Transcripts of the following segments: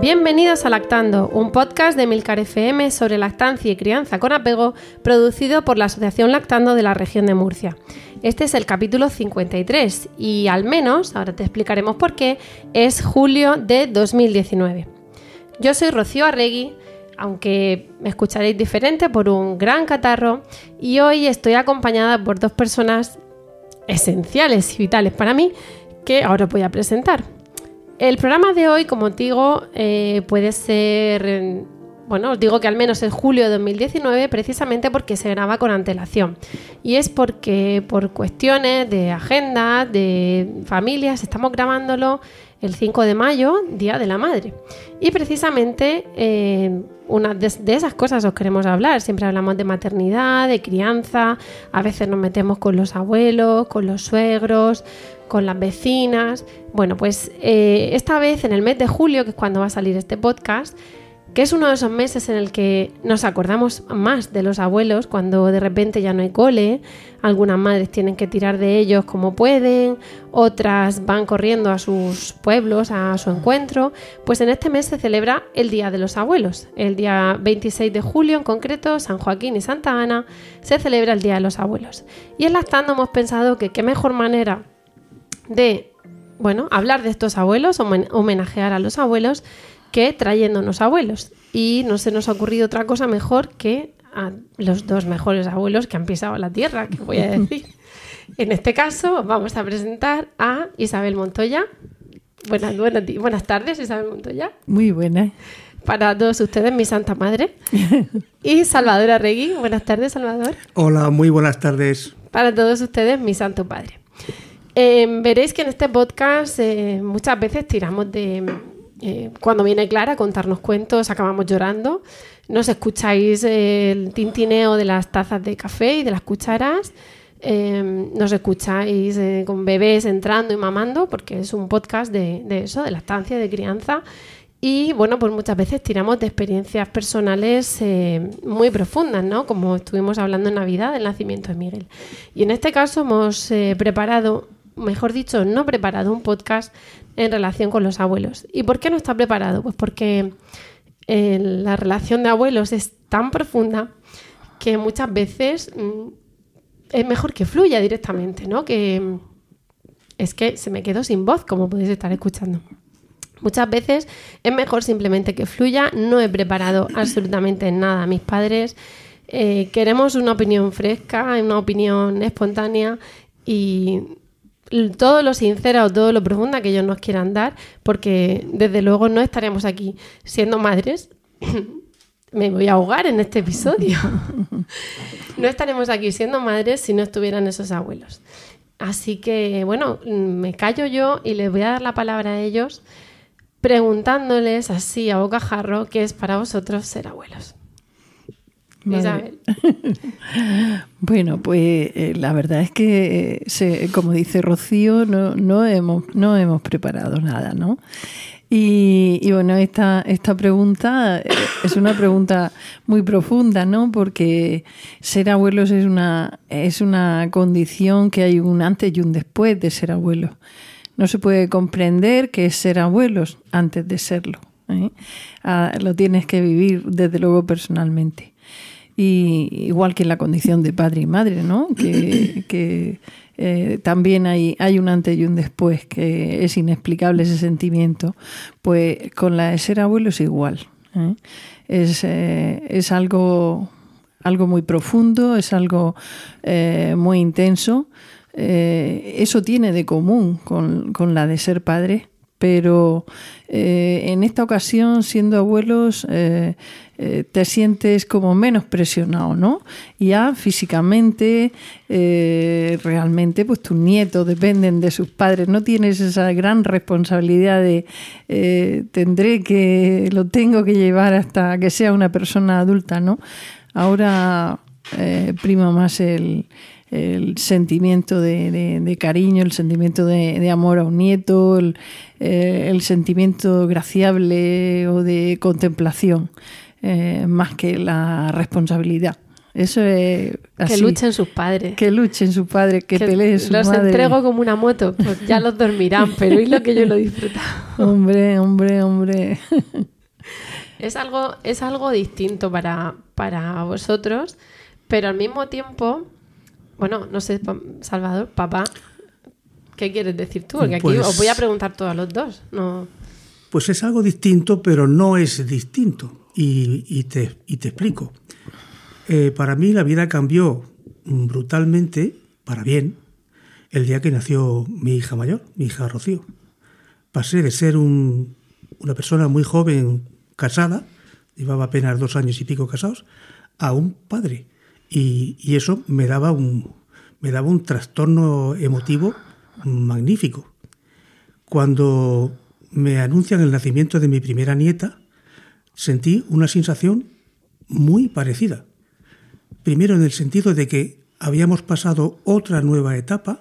Bienvenidos a Lactando, un podcast de Milcar FM sobre lactancia y crianza con apego, producido por la Asociación Lactando de la región de Murcia. Este es el capítulo 53 y al menos, ahora te explicaremos por qué, es julio de 2019. Yo soy Rocío Arregui, aunque me escucharéis diferente por un gran catarro y hoy estoy acompañada por dos personas esenciales y vitales para mí que ahora voy a presentar. El programa de hoy, como digo, eh, puede ser, bueno, os digo que al menos es julio de 2019, precisamente porque se graba con antelación. Y es porque por cuestiones de agenda, de familias, estamos grabándolo el 5 de mayo, Día de la Madre. Y precisamente eh, una de, esas cosas os queremos hablar. Siempre hablamos de maternidad, de crianza, a veces nos metemos con los abuelos, con los suegros, con las vecinas. Bueno, pues eh, esta vez en el mes de julio, que es cuando va a salir este podcast, que es uno de esos meses en el que nos acordamos más de los abuelos cuando de repente ya no hay cole, algunas madres tienen que tirar de ellos como pueden, otras van corriendo a sus pueblos, a su encuentro, pues en este mes se celebra el Día de los Abuelos. El día 26 de julio en concreto, San Joaquín y Santa Ana, se celebra el Día de los Abuelos. Y en Lactando hemos pensado que qué mejor manera de, bueno, hablar de estos abuelos, homenajear a los abuelos, que trayéndonos abuelos. Y no se nos ha ocurrido otra cosa mejor que a los dos mejores abuelos que han pisado la tierra, que voy a decir. en este caso, vamos a presentar a Isabel Montoya. Buenas, buenas, buenas tardes, Isabel Montoya. Muy buenas. Para todos ustedes, mi Santa Madre. y Salvador Arregui. Buenas tardes, Salvador. Hola, muy buenas tardes. Para todos ustedes, mi Santo Padre. Eh, veréis que en este podcast eh, muchas veces tiramos de... Eh, cuando viene Clara a contarnos cuentos, acabamos llorando. Nos escucháis el tintineo de las tazas de café y de las cucharas. nos escucháis con bebés entrando y mamando, porque es un podcast de, eso, de lactancia, de crianza. Y bueno, pues muchas veces tiramos de experiencias personales muy profundas, ¿no? Como estuvimos hablando en Navidad del nacimiento de Miguel. Y en este caso hemos preparado mejor dicho, no preparado un podcast en relación con los abuelos. ¿Y por qué no está preparado? Pues porque eh, la relación de abuelos es tan profunda que muchas veces mm, es mejor que fluya directamente, ¿no? Que es que se me quedó sin voz, como podéis estar escuchando. Muchas veces es mejor simplemente que fluya. No he preparado absolutamente nada a mis padres. Eh, queremos una opinión fresca, una opinión espontánea y todo lo sincera o todo lo profunda que ellos nos quieran dar, porque desde luego no estaremos aquí siendo madres. Me voy a ahogar en este episodio. no estaremos aquí siendo madres si no estuvieran esos abuelos. Así que, bueno, me callo yo y les voy a dar la palabra a ellos preguntándoles así a bocajarro qué es para vosotros ser abuelos. bueno, pues eh, la verdad es que, eh, como dice Rocío, no, no, hemos, no hemos preparado nada, ¿no? Y, bueno, esta, esta pregunta eh, es una pregunta muy profunda, ¿no? Porque ser abuelos es una, es una condición que hay un antes y un después de ser abuelos. No se puede comprender qué es ser abuelos antes de serlo. Ah, lo tienes que vivir desde luego personalmente y igual que en la condición de padre y madre, ¿no? Que, eh, también hay, hay un antes y un después, que es inexplicable ese sentimiento. Pues con la de ser abuelo es igual. ¿eh? Es, eh, es algo, algo muy profundo, es algo muy intenso. eso tiene de común con, con la de ser padre, pero eh, en esta ocasión, siendo abuelos, eh, eh, te sientes como menos presionado, ¿no? Ya físicamente, realmente, pues tus nietos dependen de sus padres, no tienes esa gran responsabilidad de tendré que, lo tengo que llevar hasta que sea una persona adulta, ¿no? Ahora prima más el el sentimiento de, cariño, el sentimiento de, amor a un nieto, eh, el, sentimiento graciable o de contemplación, eh, más que la responsabilidad. Eso es así. Que luchen sus padres. Que luchen sus padres, que, peleen sus Los entrego como una moto, pues ya los dormirán, pero es lo que yo lo disfruto. hombre, hombre, hombre. es algo, es algo distinto para, para vosotros, pero al mismo tiempo bueno, no sé, Salvador, papá, ¿qué quieres decir tú? Porque aquí os voy a pues preguntar todos los dos. No... Pues es algo distinto, pero no es distinto. Y, te, te, explico. Eh, para mí la vida cambió brutalmente, para bien, el día que nació mi hija mayor, mi hija Rocío. Pasé de ser una persona muy joven, casada, llevaba apenas dos años y pico casados, a un padre y, eso me daba, un, me daba un trastorno emotivo magnífico. Cuando me anuncian el nacimiento de mi primera nieta, sentí una sensación muy parecida. Primero en el sentido de que habíamos pasado otra nueva etapa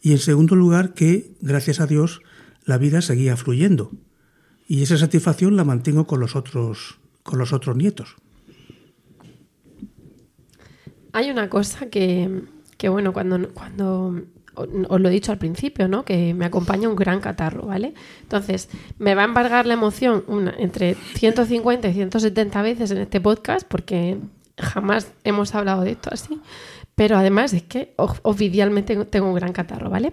y en segundo lugar que, gracias a Dios, la vida seguía fluyendo. Y esa satisfacción la mantengo con los otros, con los otros nietos. Hay una cosa que, bueno, cuando, cuando os lo he dicho al principio, ¿no? Que me acompaña un gran catarro, ¿vale? Entonces, me va a embargar la emoción una, entre 150 y 170 veces en este podcast porque jamás hemos hablado de esto así. Pero además es que oficialmente tengo un gran catarro, ¿vale?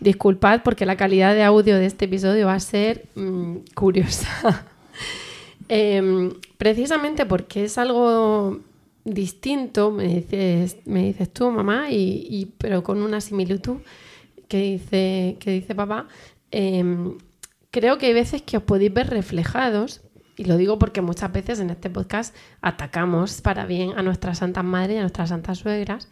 Disculpad porque la calidad de audio de este episodio va a ser mm, curiosa. Em, precisamente porque es algo distinto, me dices, me dices tú, mamá, y, pero con una similitud que dice, que dice papá. Em, creo que hay veces que os podéis ver reflejados, y lo digo porque muchas veces en este podcast atacamos para bien a nuestras santas madres y a nuestras santas suegras,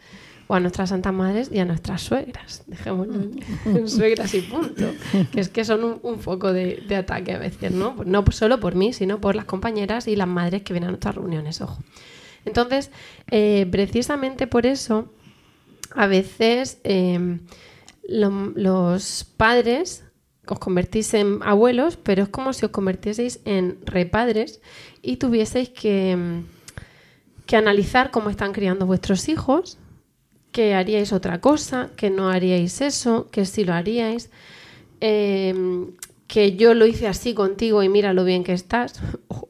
o a nuestras santas madres y a nuestras suegras. Dejémoslo en suegras y punto. Que es que son un, un foco de, de, ataque a veces, ¿no? No solo por mí, sino por las compañeras y las madres que vienen a nuestras reuniones, ojo. Entonces, eh, precisamente por eso, a veces em, los padres os convertís en abuelos, pero es como si os convirtieseis en repadres y tuvieseis que, em, que analizar cómo están criando vuestros hijos, que haríais otra cosa, que no haríais eso, que sí lo haríais. Em, que yo lo hice así contigo y mira lo bien que estás,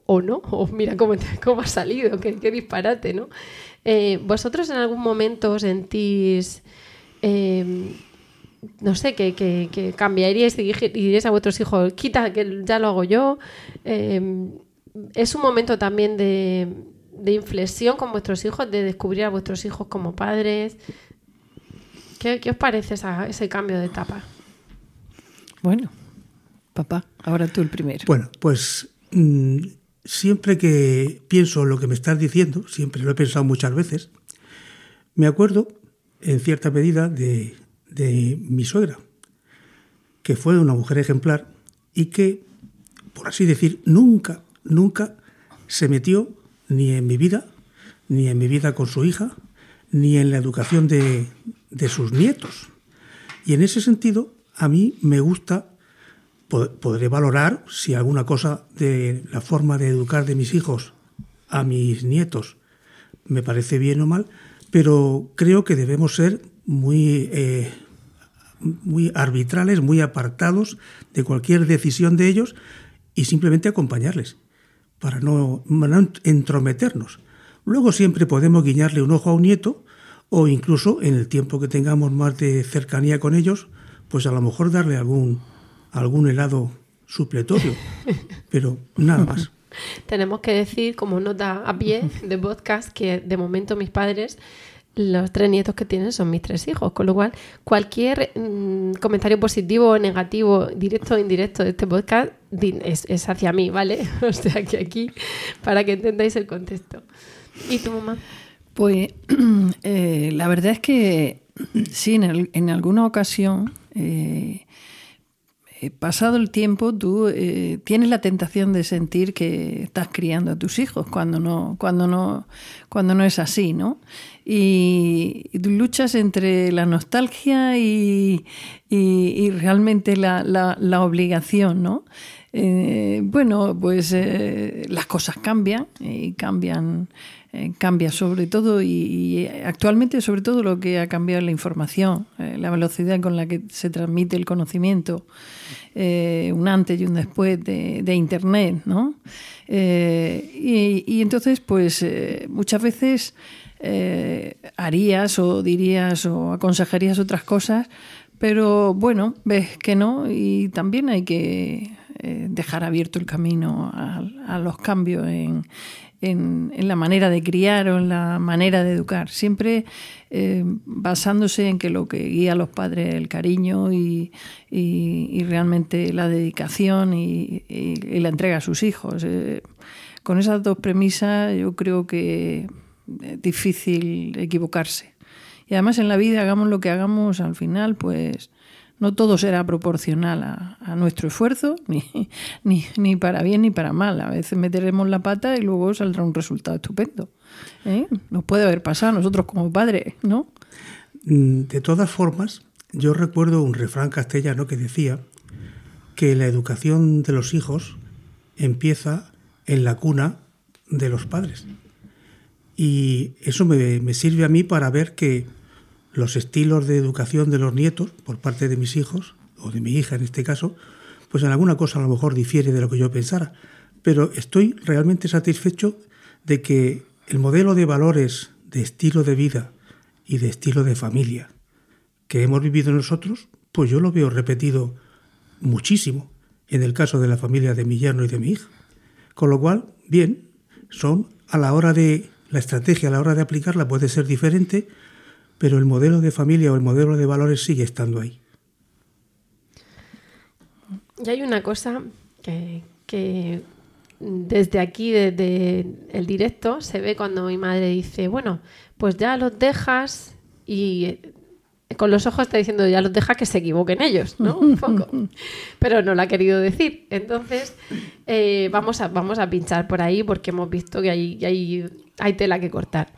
o, no, o mira cómo, cómo ha salido, qué, disparate, ¿no? Eh, ¿Vosotros en algún momento sentís, em, no sé, que, que, cambiaríais y diríais a vuestros hijos, quita, que ya lo hago yo? Em, ¿Es un momento también de, de, inflexión con vuestros hijos, de descubrir a vuestros hijos como padres? ¿Qué, qué os parece ese cambio de etapa? Bueno, Papá, ahora tú el primero. Bueno, pues mm, siempre que pienso lo que me estás diciendo, siempre lo he pensado muchas veces, me acuerdo en cierta medida de, mi suegra, que fue una mujer ejemplar y que, por así decir, nunca, nunca se metió ni en mi vida, ni en mi vida con su hija, ni en la educación de, de sus nietos. Y en ese sentido, a mí me gusta podré valorar si alguna cosa de la forma de educar de mis hijos a mis nietos me parece bien o mal, pero creo que debemos ser muy, eh, muy arbitrales, muy apartados de cualquier decisión de ellos y simplemente acompañarles para no, no entrometernos. Luego siempre podemos guiñarle un ojo a un nieto o incluso en el tiempo que tengamos más de cercanía con ellos, pues a lo mejor darle algún algún helado supletorio, pero nada más. Tenemos que decir, como nota a pie de podcast, que de momento mis padres los tres nietos que tienen son mis tres hijos, con lo cual cualquier mm, comentario positivo o negativo, directo o indirecto de este podcast es, hacia mí, ¿vale? O sea que aquí, para que entendáis el contexto. ¿Y tu mamá? Pues eh, la verdad es que sí, en, alguna ocasión... Eh, pasado el tiempo, tú eh, tienes la tentación de sentir que estás criando a tus hijos cuando no, cuando no, cuando no es así, ¿no? Y, luchas entre la nostalgia y, realmente la, la, obligación, ¿no? Eh, bueno, pues las cosas cambian y cambian eh, cambia sobre todo y, actualmente sobre todo lo que ha cambiado la información, eh, la velocidad con la que se transmite el conocimiento, eh, un antes y un después de, Internet, ¿no? Y, entonces, pues muchas veces harías o dirías o aconsejarías otras cosas, pero bueno, ves que no y también hay que dejar abierto el camino a los cambios en, en, la manera de criar o en la manera de educar, siempre eh, basándose en que lo que guía a los padres es el cariño y, realmente la dedicación y, la entrega a sus hijos. Eh, con esas dos premisas yo creo que es difícil equivocarse. Y además en la vida, hagamos lo que hagamos, al final, pues no todo será proporcional a, nuestro esfuerzo, ni, ni, para bien ni para mal. A veces meteremos la pata y luego saldrá un resultado estupendo. ¿eh? Nos puede haber pasado a nosotros como padres, ¿no? Mm, de todas formas, yo recuerdo un refrán castellano que decía que la educación de los hijos empieza en la cuna de los padres. Y eso me sirve a mí para ver que los estilos de educación de los nietos por parte de mis hijos, o de mi hija en este caso, pues en alguna cosa a lo mejor difiere de lo que yo pensara. Pero estoy realmente satisfecho de que el modelo de valores, de estilo de vida y de estilo de familia que hemos vivido nosotros, pues yo lo veo repetido muchísimo en el caso de la familia de mi yerno y de mi hija. Con lo cual, bien, son a la hora de la estrategia, a la hora de aplicarla puede ser diferente, pero el modelo de familia o el modelo de valores sigue estando ahí. Y hay una cosa que, desde aquí, desde el directo, se ve cuando mi madre dice, bueno, pues ya los dejas y eh, con los ojos está diciendo, ya los dejas que se equivoquen ellos, ¿no? Un poco. Pero no lo ha querido decir. Entonces, eh, vamos, a, vamos a pinchar por ahí porque hemos visto que hay, hay, hay tela que cortar.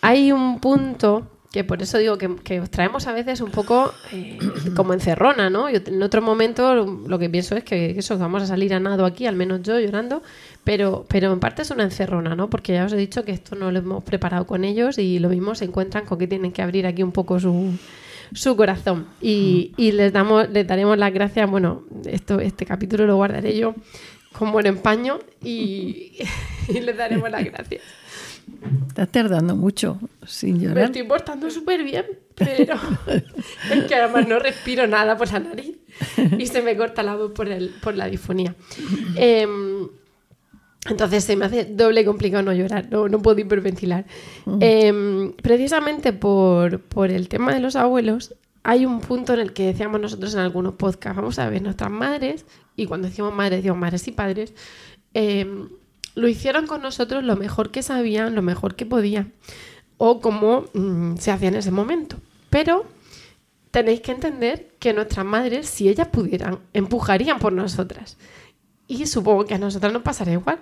Hay un punto que por eso digo que, os traemos a veces un poco eh, como encerrona, ¿no? Yo, en otro momento lo que pienso es que eso, vamos a salir a nado aquí, al menos yo llorando, pero, pero en parte es una encerrona, ¿no? Porque ya os he dicho que esto no lo hemos preparado con ellos y lo mismo se encuentran con que tienen que abrir aquí un poco su, su corazón. Y, y, les, damos, les daremos las gracias, bueno, esto, este capítulo lo guardaré yo con buen empaño y, y les daremos las gracias. Estás tardando mucho sin llorar. Me estoy portando súper bien, pero es que además no respiro nada por la nariz y se me corta la voz por, el, por la difonía. Em, entonces se me hace doble complicado no llorar, no, no puedo hiperventilar. Em, precisamente por, por el tema de los abuelos, hay un punto en el que decíamos nosotros en algunos podcasts, vamos a ver, nuestras madres, y cuando decimos madres, decimos madres y padres, eh, lo hicieron con nosotros lo mejor que sabían, lo mejor que podían, o como mm, se hacía en ese momento. Pero tenéis que entender que nuestras madres, si ellas pudieran, empujarían por nosotras. Y supongo que a nosotras nos pasará igual.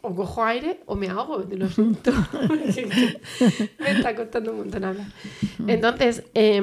O cojo aire o me ahogo, lo siento. me está costando un montón hablar. Entonces, eh,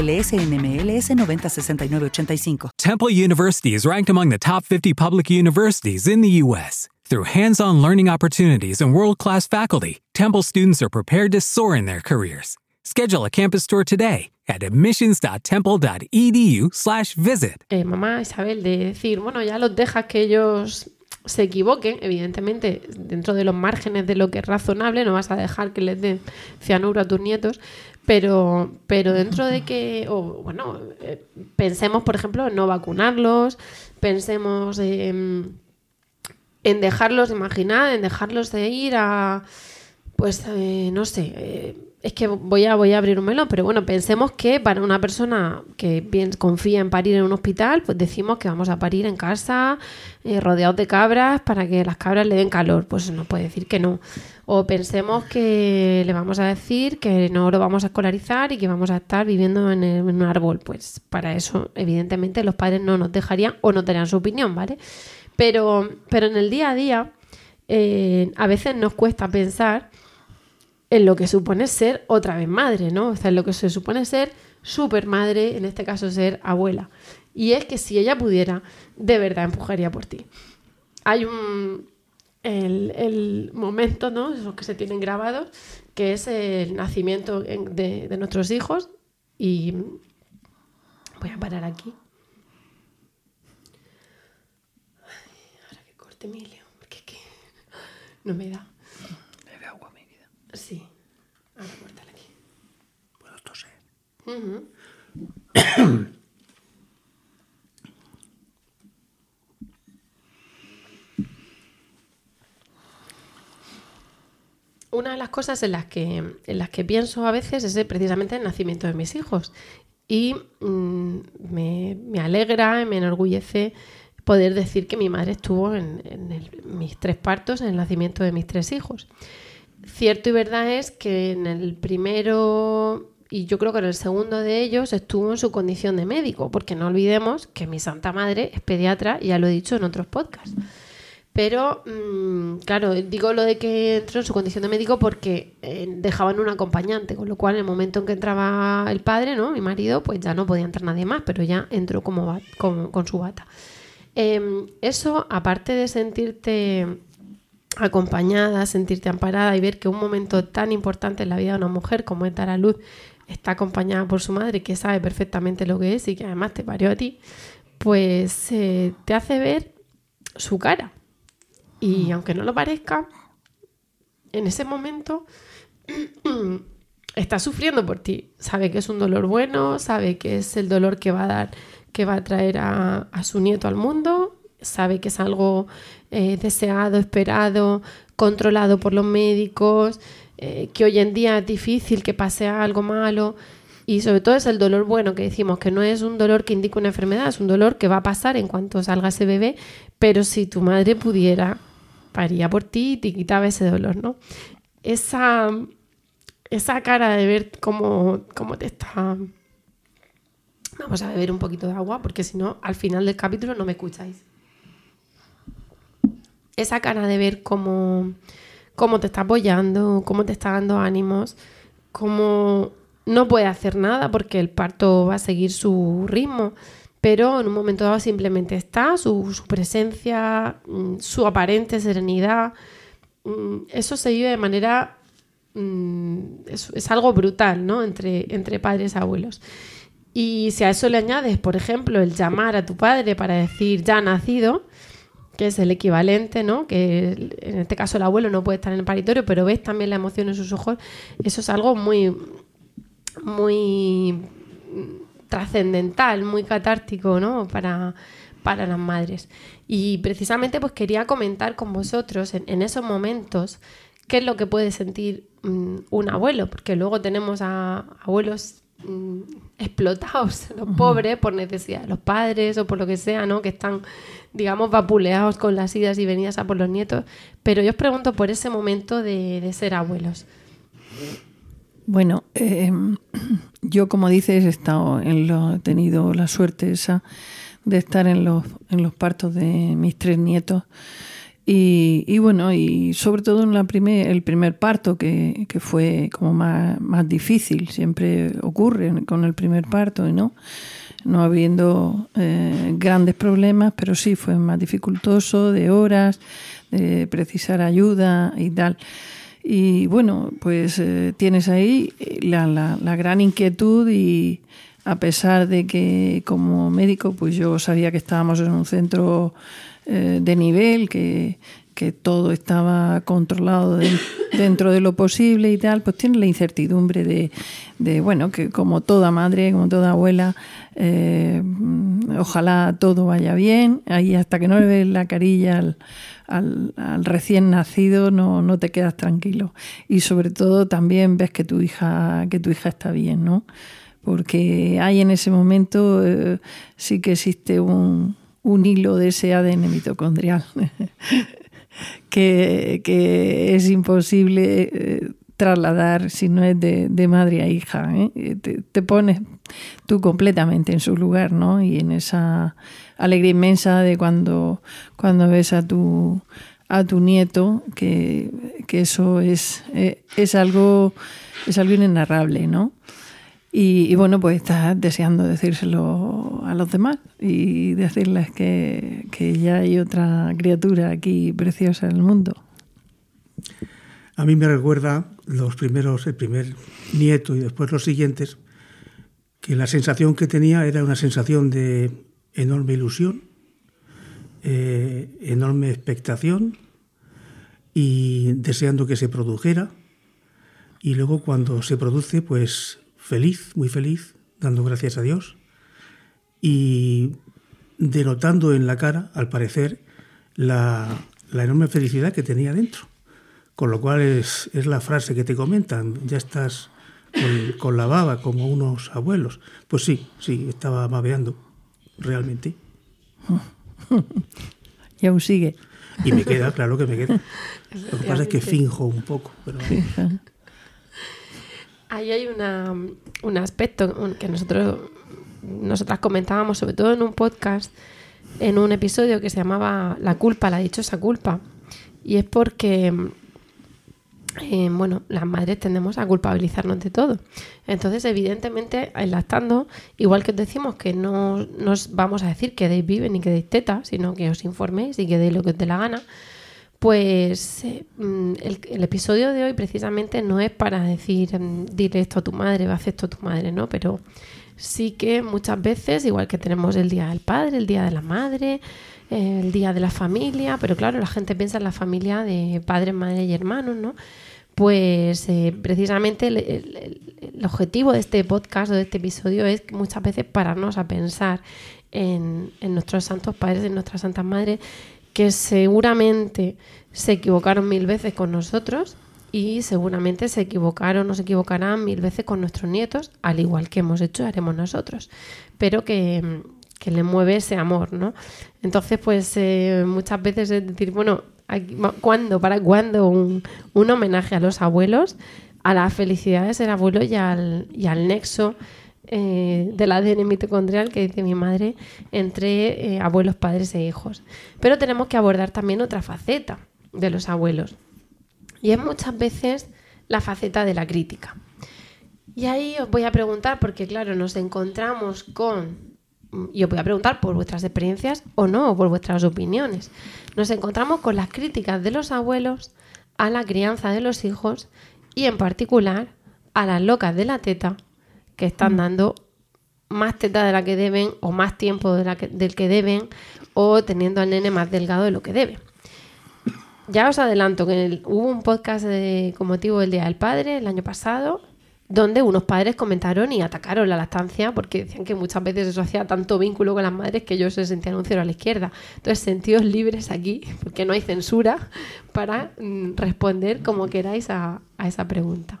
MLS NMLS 906985. Temple University is ranked among the top 50 public universities in the U.S. Through hands on learning opportunities and world class faculty, Temple students are prepared to soar in their careers. Schedule a campus tour today at admissions.temple.edu/slash visit. Eh, mamá Isabel, de decir, bueno, ya los dejas que ellos se equivoquen, evidentemente, dentro de los márgenes de lo que es razonable, no vas a dejar que les den cianuro a tus nietos, pero, pero dentro de que, o bueno, eh, pensemos, por ejemplo, en no vacunarlos, pensemos en, en dejarlos, imaginar, en dejarlos de ir a, pues, eh, no sé, eh, es que voy a, voy a abrir un melón, pero bueno, pensemos que para una persona que bien confía en parir en un hospital, pues decimos que vamos a parir en casa, eh, rodeados de cabras, para que las cabras le den calor. Pues no puede decir que no. O pensemos que le vamos a decir que no lo vamos a escolarizar y que vamos a estar viviendo en, un árbol. Pues para eso, evidentemente, los padres no nos dejarían o no darían su opinión, ¿vale? Pero, pero en el día a día, eh, a veces nos cuesta pensar en lo que supone ser otra vez madre, ¿no? O sea, en lo que se supone ser super madre, en este caso ser abuela. Y es que si ella pudiera, de verdad empujaría por ti. Hay un. El, el momento, ¿no? Esos que se tienen grabados, que es el nacimiento en- de, de nuestros hijos. Y voy a parar aquí. Ahora que corte Emilio, porque es que no me da. Bebe agua, mi vida. Sí. Ahora córtala aquí. Puedo toser. Una de las cosas en las que, en las que pienso a veces es precisamente el nacimiento de mis hijos. Y mm, me, me alegra, me enorgullece poder decir que mi madre estuvo en, en el- mis tres partos, en el nacimiento de mis tres hijos. Cierto y verdad es que en el primero y yo creo que en el segundo de ellos estuvo en su condición de médico, porque no olvidemos que mi santa madre es pediatra, ya lo he dicho en otros podcasts. Pero, mm, claro, digo lo de que entró en su condición de médico porque eh, dejaban un acompañante, con lo cual en el momento en que entraba el padre, ¿no? Mi marido, pues ya no podía entrar nadie más, pero ya entró como con su bata. Em, eso, aparte de sentirte acompañada, sentirte amparada y ver que un momento tan importante en la vida de una mujer como es dar a luz está acompañada por su madre que sabe perfectamente lo que es y que además te parió a ti, pues eh, te hace ver su cara. Y aunque no lo parezca, en ese momento está sufriendo por ti. Sabe que es un dolor bueno, sabe que es el dolor que va a dar, que va a traer a, a su nieto al mundo, sabe que es algo eh, deseado, esperado, controlado por los médicos, eh, que hoy en día es difícil que pase algo malo. Y sobre todo es el dolor bueno que decimos, que no es un dolor que indica una enfermedad, es un dolor que va a pasar en cuanto salga ese bebé, pero si tu madre pudiera, paría por ti y te quitaba ese dolor, ¿no? Esa, esa cara de ver cómo, cómo te está... Vamos a beber un poquito de agua porque si no, al final del capítulo no me escucháis. Esa cara de ver cómo, cómo te está apoyando, cómo te está dando ánimos, cómo no puede hacer nada porque el parto va a seguir su ritmo, pero en un momento dado simplemente está, su, presencia, mm, su aparente serenidad, mm, eso se vive de manera mm, es, algo brutal, ¿no? Entre, entre padres y abuelos. Y si a eso le añades, por ejemplo, el llamar a tu padre para decir ya nacido, que es el equivalente, ¿no? Que en este caso el abuelo no puede estar en el paritorio, pero ves también la emoción en sus ojos, eso es algo muy, muy trascendental, muy catártico, ¿no? Para, para las madres. Y precisamente pues quería comentar con vosotros en, en esos momentos qué es lo que puede sentir mm, un abuelo, porque luego tenemos a abuelos mm, explotados, los pobres, por necesidad de los padres o por lo que sea, ¿no? Que están, digamos, vapuleados con las idas y venidas a por los nietos. Pero yo os pregunto por ese momento de, de ser abuelos. Bueno, eh, yo como dices he estado en lo, he tenido la suerte esa de estar en los, en los partos de mis tres nietos y, bueno, y sobre todo en la primer, el primer parto que, que fue como más, más difícil, siempre ocurre con el primer parto, ¿no? no habiendo eh, grandes problemas, pero sí fue más dificultoso, de horas, de precisar ayuda y tal. Y bueno, pues eh, tienes ahí la, la, gran inquietud y a pesar de que como médico, pues yo sabía que estábamos en un centro eh, de nivel, que, que todo estaba controlado dentro de lo posible y tal, pues tiene la incertidumbre de, de bueno, que como toda madre, como toda abuela, eh, ojalá todo vaya bien, ahí hasta que no le ves la carilla al, recién nacido no, no, te quedas tranquilo. Y sobre todo también ves que tu hija, que tu hija está bien, ¿no? Porque hay en ese momento eh, sí que existe un, un hilo de ese ADN mitocondrial. que, es imposible eh, trasladar si no es de, madre a hija. ¿eh? Te, pones tú completamente en su lugar, ¿no? Y en esa alegría inmensa de cuando, cuando ves a tu, a tu nieto, que, eso es, eh, es, algo, es algo inenarrable, ¿no? Y, bueno, pues estás deseando decírselo a los demás y decirles que, ya hay otra criatura aquí preciosa en el mundo. A mí me recuerda los primeros, el primer nieto y después los siguientes, que la sensación que tenía era una sensación de enorme ilusión, eh, enorme expectación y deseando que se produjera. Y luego cuando se produce, pues feliz, muy feliz, dando gracias a Dios y denotando en la cara, al parecer, la, enorme felicidad que tenía dentro. Con lo cual es, la frase que te comentan, ya estás con, la baba como unos abuelos. Pues sí, sí, estaba babeando, realmente. y aún sigue. Y me queda, claro que me queda. Lo que pasa es que finjo un poco. Pero... Ahí hay un aspecto que nosotros nosotras comentábamos, sobre todo en un podcast, en un episodio que se llamaba La culpa, la dichosa culpa. Y es porque, eh, bueno, las madres tendemos a culpabilizarnos de todo. Entonces, evidentemente, lactando, igual que os decimos que no nos vamos a decir que deis vive ni que deis teta, sino que os informéis y que deis lo que os dé la gana, pues eh, mm, el, episodio de hoy precisamente no es para decir, mm, dile esto a tu madre, a hacer esto a tu madre, ¿no? Pero sí que muchas veces, igual que tenemos el Día del Padre, el Día de la Madre, el Día de la Familia, pero claro, la gente piensa en la familia de padres, madre y hermanos, ¿no? Pues eh, precisamente el, objetivo de este podcast o de este episodio es muchas veces pararnos a pensar en, en nuestros santos padres, en nuestras santas madres que seguramente se equivocaron mil veces con nosotros y seguramente se equivocaron o se equivocarán mil veces con nuestros nietos, al igual que hemos hecho haremos nosotros, pero que, le mueve ese amor, ¿no? Entonces, pues eh, muchas veces es decir, bueno, ¿cuándo, para cuándo un, homenaje a los abuelos, a la felicidad de ser abuelo y al, y al nexo eh, del ADN mitocondrial que dice mi madre entre eh, abuelos, padres e hijos. Pero tenemos que abordar también otra faceta de los abuelos. Y es muchas veces la faceta de la crítica. Y ahí os voy a preguntar, porque claro, nos encontramos con, y os voy a preguntar por vuestras experiencias o no, por vuestras opiniones, nos encontramos con las críticas de los abuelos a la crianza de los hijos y en particular a las locas de la teta que están mm. dando más teta de la que deben o más tiempo de la del que deben o teniendo al nene más delgado de lo que debe. Ya os adelanto que hubo un podcast de, con motivo del Día del Padre el año pasado donde unos padres comentaron y atacaron la lactancia porque decían que muchas veces eso hacía tanto vínculo con las madres que ellos se sentían un cero a la izquierda. Entonces, sentidos libres aquí, porque no hay censura, para mm, responder como queráis a esa pregunta.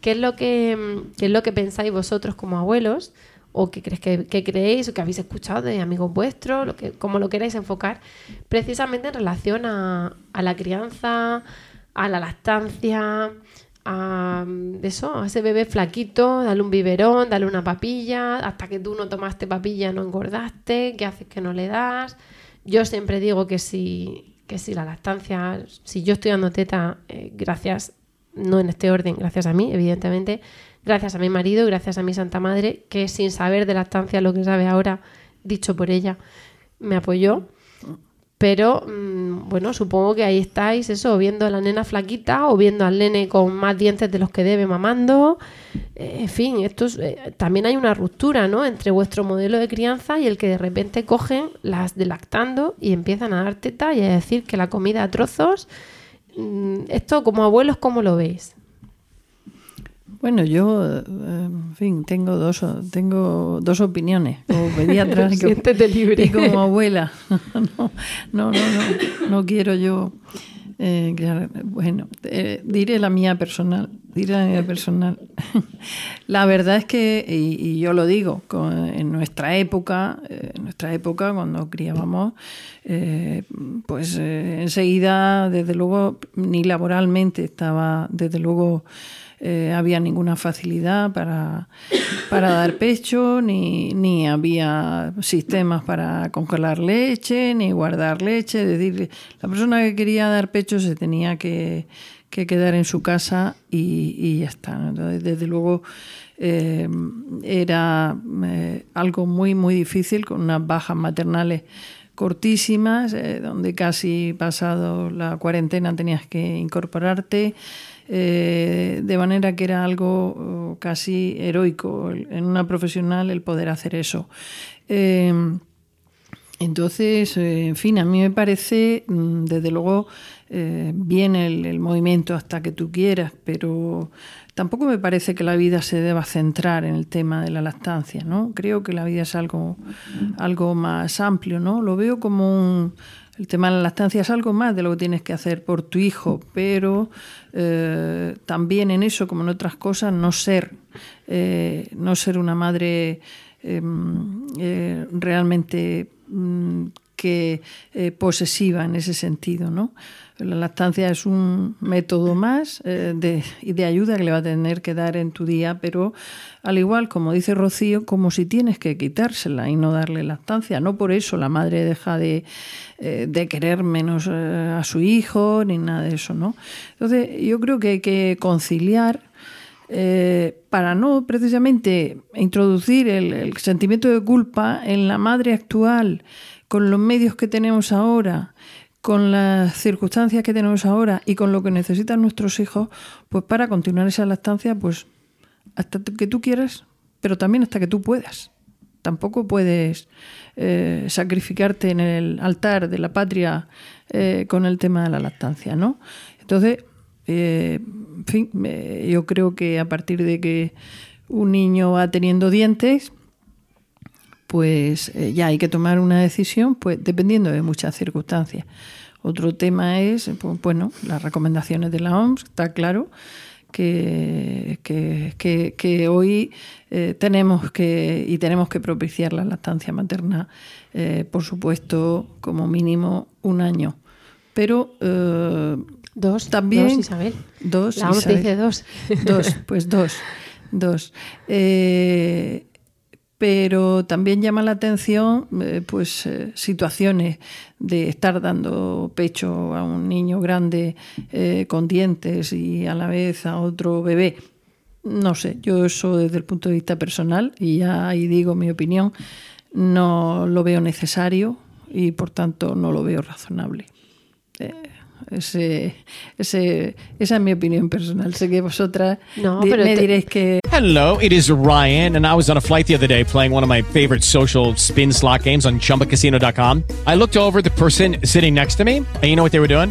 ¿Qué es lo que, es lo que pensáis vosotros como abuelos? ¿O qué, crees que, creéis o que habéis escuchado de amigos vuestros? Lo que, como lo queráis enfocar, precisamente en relación a, la crianza, a la lactancia, a eso, a ese bebé flaquito, dale un biberón, dale una papilla, hasta que tú no tomaste papilla no engordaste, ¿qué haces que no le das? Yo siempre digo que si, que si la lactancia, si yo estoy dando teta, eh, gracias no en este orden, gracias a mí, evidentemente, gracias a mi marido gracias a mi Santa Madre, que sin saber de lactancia lo que sabe ahora, dicho por ella, me apoyó. Pero mm, bueno, supongo que ahí estáis, eso, viendo a la nena flaquita o viendo al nene con más dientes de los que debe mamando. Eh, en fin, esto es, eh, también hay una ruptura, ¿no? Entre vuestro modelo de crianza y el que de repente cogen las de lactando y empiezan a dar teta y a decir que la comida a trozos. Mm, esto como abuelos, ¿cómo lo veis? Bueno, yo, eh, en fin, tengo dos, tengo dos opiniones, como pediatra y, como, libre. y como abuela. no, no, no, no, quiero yo. Eh, bueno, eh, diré la mía personal. Mía personal. la verdad es que, y, yo lo digo, en nuestra época, en nuestra época cuando criábamos, pues enseguida, desde luego, ni laboralmente estaba, desde luego eh, había ninguna facilidad para, para dar pecho, ni, ni, había sistemas para congelar leche, ni guardar leche. Es decir, la persona que quería dar pecho se tenía que, que quedar en su casa y, ya está. Entonces, desde luego, eh, era eh, algo muy, muy difícil, con unas bajas maternales cortísimas, donde casi pasado la cuarentena tenías que incorporarte. Eh, de manera que era algo oh, casi heroico en una profesional el poder hacer eso. Eh, entonces, eh, en fin, a mí me parece, mm, desde luego, bien el, movimiento hasta que tú quieras, pero tampoco me parece que la vida se deba centrar en el tema de la lactancia, ¿no? Creo que la vida es algo, algo más amplio, ¿no? Lo veo como un el tema de la lactancia es algo más de lo que tienes que hacer por tu hijo, pero eh, también en eso, como en otras cosas, no ser, eh, no ser una madre em, eh, realmente mm, que posesiva en ese sentido, ¿no? La lactancia es un método más eh, de, de ayuda que le va a tener que dar en tu día, pero al igual, como dice Rocío, como si tienes que quitársela y no darle lactancia. No por eso la madre deja de, eh, querer menos eh, a su hijo ni nada de eso, ¿no? Entonces, yo creo que hay que conciliar para no precisamente introducir el sentimiento de culpa en la madre actual con los medios que tenemos ahora con las circunstancias que tenemos ahora y con lo que necesitan nuestros hijos, pues para continuar esa lactancia, pues hasta que tú quieras, pero también hasta que tú puedas. Tampoco puedes eh, sacrificarte en el altar de la patria eh, con el tema de la lactancia, ¿no? Entonces, eh, en fin, yo creo que a partir de que un niño va teniendo dientes, pues ya hay que tomar una decisión, pues dependiendo de muchas circunstancias. Otro tema es, pues, bueno, las recomendaciones de la OMS, está claro que, que, hoy eh, tenemos que y tenemos que propiciar la lactancia materna, eh, por supuesto, como mínimo un año. Pero dos también. Dos, Isabel. Dos. La OMS dice dos. Dos, pues dos. Dos pero también llama la atención eh, pues eh, situaciones de estar dando pecho a un niño grande eh, con dientes y a la vez a otro bebé. No sé, yo eso desde el punto de vista personal, y ya ahí digo mi opinión, no lo veo necesario y por tanto no lo veo razonable. Ese, ese, esa es mi opinión personal. Sé que vosotras no, di me diréis que... Hello, it is Ryan, and I was on a flight the other day playing one of my favorite social spin slot games on ChumbaCasino.com. I looked over the person sitting next to me, and you know what they were doing?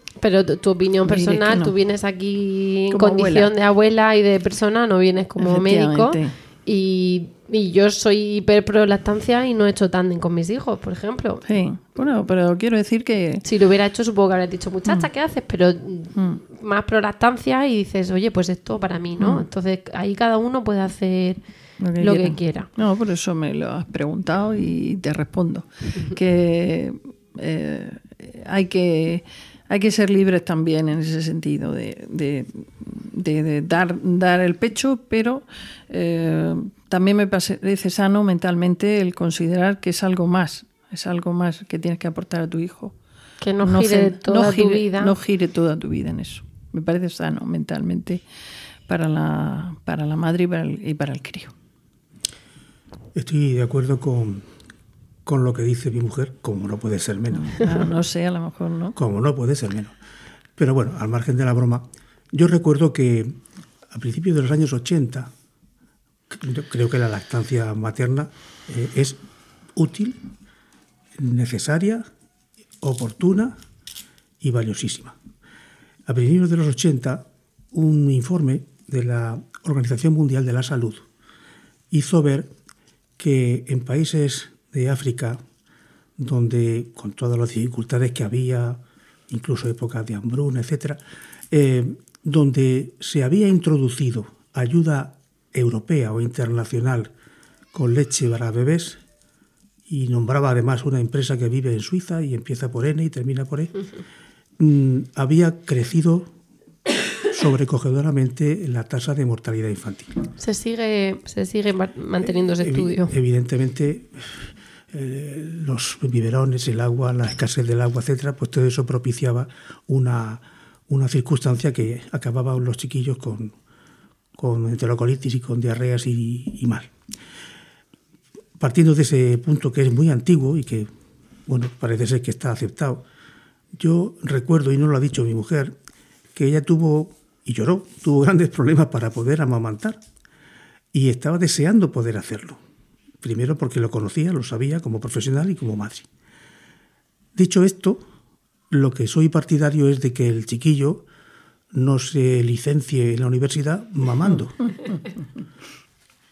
Pero tu, tu opinión personal, no. tú vienes aquí en Como condición abuela. de abuela y de persona, no vienes como médico. Y, y yo soy hiper pro lactancia y no he hecho tándem con mis hijos, por ejemplo. Sí, bueno, pero quiero decir que Si lo hubiera hecho, supongo que habrías dicho, muchacha, Mm. ¿qué haces? Pero mm, más pro lactancia y dices, oye, pues esto para mí, ¿no? Entonces ahí cada uno puede hacer lo que, lo quiera. que quiera. No, por eso me lo has preguntado y te respondo. que eh, hay que hay que ser libres también en ese sentido de, de- de- de dar, dar el pecho, pero eh, también me parece sano mentalmente el considerar que es algo más, es algo más que tienes que aportar a tu hijo. Que no gire toda no tu vida. No gire toda tu vida en eso. Me parece sano mentalmente para la, para la madre y para el, y para el crío. Estoy de acuerdo con, con lo que dice mi mujer, como no puede ser menos. Ah, no sé, a lo mejor no. Como no puede ser menos. Pero bueno, al margen de la broma, yo recuerdo que a principios de los años 80, creo- creo que la lactancia materna eh, es útil, necesaria, oportuna y valiosísima. A principios de los 80, un informe de la Organización Mundial de la Salud hizo ver que en países de África, donde con todas las dificultades que había, incluso épocas de hambruna, etcétera, eh, donde se había introducido ayuda europea o internacional con leche para bebés, y nombraba además una empresa que vive en Suiza y empieza por N y termina por E, mm, había crecido sobrecogedoramente la tasa de mortalidad infantil. Se sigue, se sigue ma- manteniendo ese estudio. Evidentemente, eh, los biberones, el agua, la escasez del agua, etcétera, pues todo eso propiciaba una, una circunstancia que acababan los chiquillos con, con enterocolitis y con diarreas y, y mal. Partiendo de ese punto que es muy antiguo y que, bueno, parece ser que está aceptado, yo recuerdo, y no lo ha dicho mi mujer, que ella tuvo, y lloró, tuvo grandes problemas para poder amamantar y estaba deseando poder hacerlo. Primero porque lo conocía, lo sabía como profesional y como madre. Dicho esto, lo que soy partidario es de que el chiquillo no se licencie en la universidad mamando.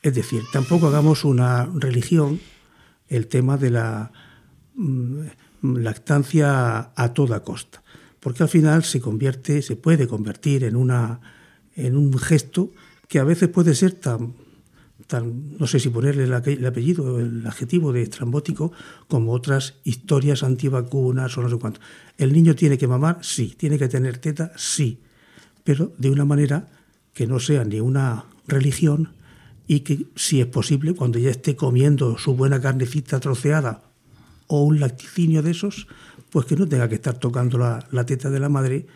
Es decir, tampoco hagamos una religión el tema de la mm, lactancia a toda costa, porque al final se convierte, se puede convertir en una en un gesto que a veces puede ser tan tan, no sé si ponerle el, apellido el adjetivo de estrambótico, como otras historias antivacunas o no sé cuánto. El niño tiene que mamar, sí. Tiene que tener teta, sí. Pero de una manera que no sea ni una religión y que, si es posible, cuando ya esté comiendo su buena carnecita troceada o un lacticinio de esos, pues que no tenga que estar tocando la, la teta de la madre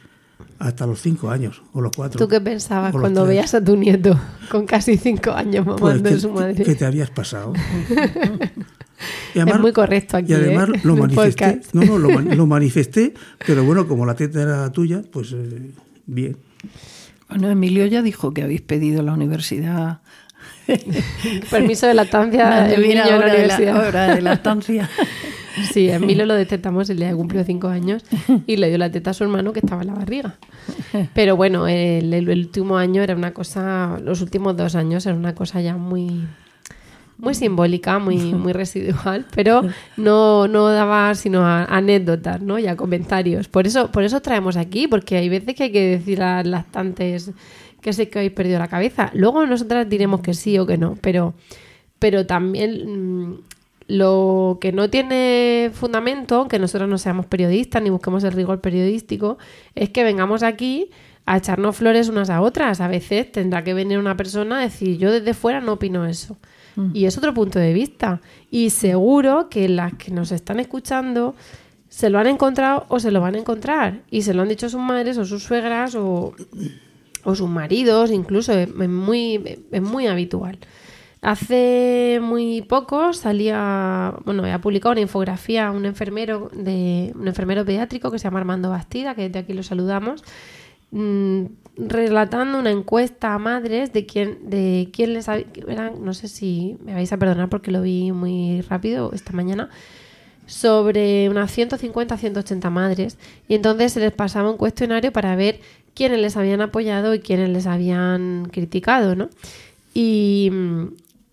hasta los cinco años o los cuatro. ¿Tú qué pensabas cuando tres. veías a tu nieto con casi cinco años mamando Pues que, su madre? que te habías pasado. Y es muy correcto aquí. Y además ¿eh? lo manifesté. No, no, lo, man- lo manifesté, pero bueno, como la teta era tuya, pues eh, bien. Bueno, Emilio ya dijo que habéis pedido la universidad. Permiso de lactancia la ahora de la, de lactancia. Sí, a Emilio lo detectamos el día que cumplió cinco años y le dio la teta a su hermano que estaba en la barriga. Pero bueno, el, el- el último año era una cosa, los últimos dos años era una cosa ya muy muy simbólica, muy, muy residual, pero no, no daba sino a- anécdotas, ¿no? Y a comentarios. Por eso, por eso traemos aquí, porque hay veces que hay que decir a las lactantes que sé que habéis perdido la cabeza. Luego nosotras diremos que sí o que no, pero, pero también mm, lo que no tiene fundamento, que nosotros no seamos periodistas ni busquemos el rigor periodístico, es que vengamos aquí a echarnos flores unas a otras. A veces tendrá que venir una persona a decir, yo desde fuera no opino eso. Y es otro punto de vista. Y seguro que las que nos están escuchando se lo han encontrado o se lo van a encontrar. Y se lo han dicho sus madres o sus suegras o, o sus maridos, incluso es muy, es muy habitual. Hace muy poco salía, bueno, ha publicado una infografía un enfermero de un enfermero pediátrico que se llama Armando Bastida, que desde aquí lo saludamos, mm, relatando una encuesta a madres de quién, de quién les eran, no sé si me vais a perdonar porque lo vi muy rápido esta mañana, sobre unas 150-180 madres y entonces se les pasaba un cuestionario para ver quiénes les habían apoyado y quiénes les habían criticado, ¿no? Y,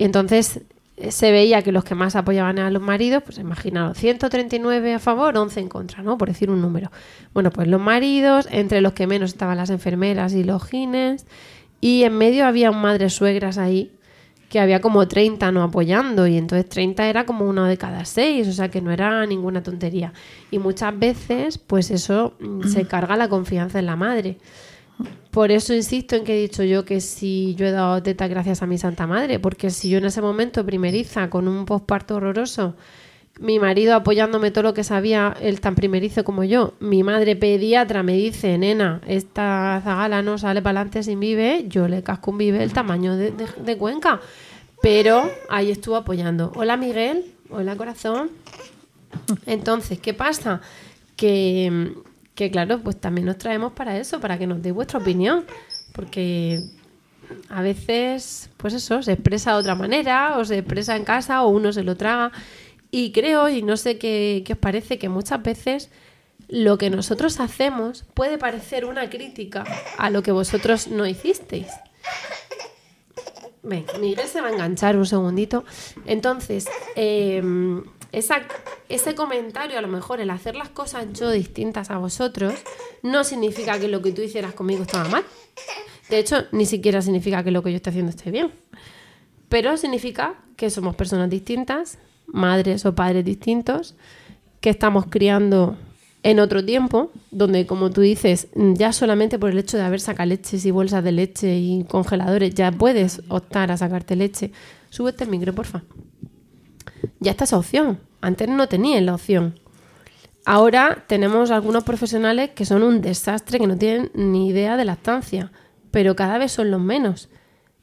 y entonces se veía que los que más apoyaban a los maridos, pues imaginaos, 139 a favor, 11 en contra, ¿no? Por decir un número. Bueno, pues los maridos, entre los que menos estaban las enfermeras y los gines, y en medio había madres suegras ahí, que había como 30 no apoyando, y entonces 30 era como uno de cada seis, o sea que no era ninguna tontería. Y muchas veces, pues eso mm, se carga la confianza en la madre. Por eso insisto en que he dicho yo que si yo he dado teta gracias a mi Santa Madre, porque si yo en ese momento primeriza con un posparto horroroso, mi marido apoyándome todo lo que sabía, él tan primerizo como yo, mi madre pediatra me dice, nena, esta zagala no sale para adelante sin vive, yo le casco un vive el tamaño de, de Cuenca. Pero ahí estuvo apoyando. Hola Miguel, hola corazón. Entonces, ¿qué pasa? Que que claro, pues también nos traemos para eso, para que nos deis vuestra opinión, porque a veces, pues eso, se expresa de otra manera, o se expresa en casa, o uno se lo traga. Y creo, y no sé qué, qué os parece, que muchas veces lo que nosotros hacemos puede parecer una crítica a lo que vosotros no hicisteis. Venga, Miguel se va a enganchar un segundito. Entonces, eh, esa, ese comentario, a lo mejor el hacer las cosas yo distintas a vosotros, no significa que lo que tú hicieras conmigo estaba mal. De hecho, ni siquiera significa que lo que yo esté haciendo esté bien. Pero significa que somos personas distintas, madres o padres distintos, que estamos criando en otro tiempo, donde como tú dices, ya solamente por el hecho de haber sacado leches y bolsas de leche y congeladores, ya puedes optar a sacarte leche. Súbete el micro, porfa ya está esa opción. Antes no tenían la opción. Ahora tenemos algunos profesionales que son un desastre, que no tienen ni idea de lactancia, pero cada vez son los menos.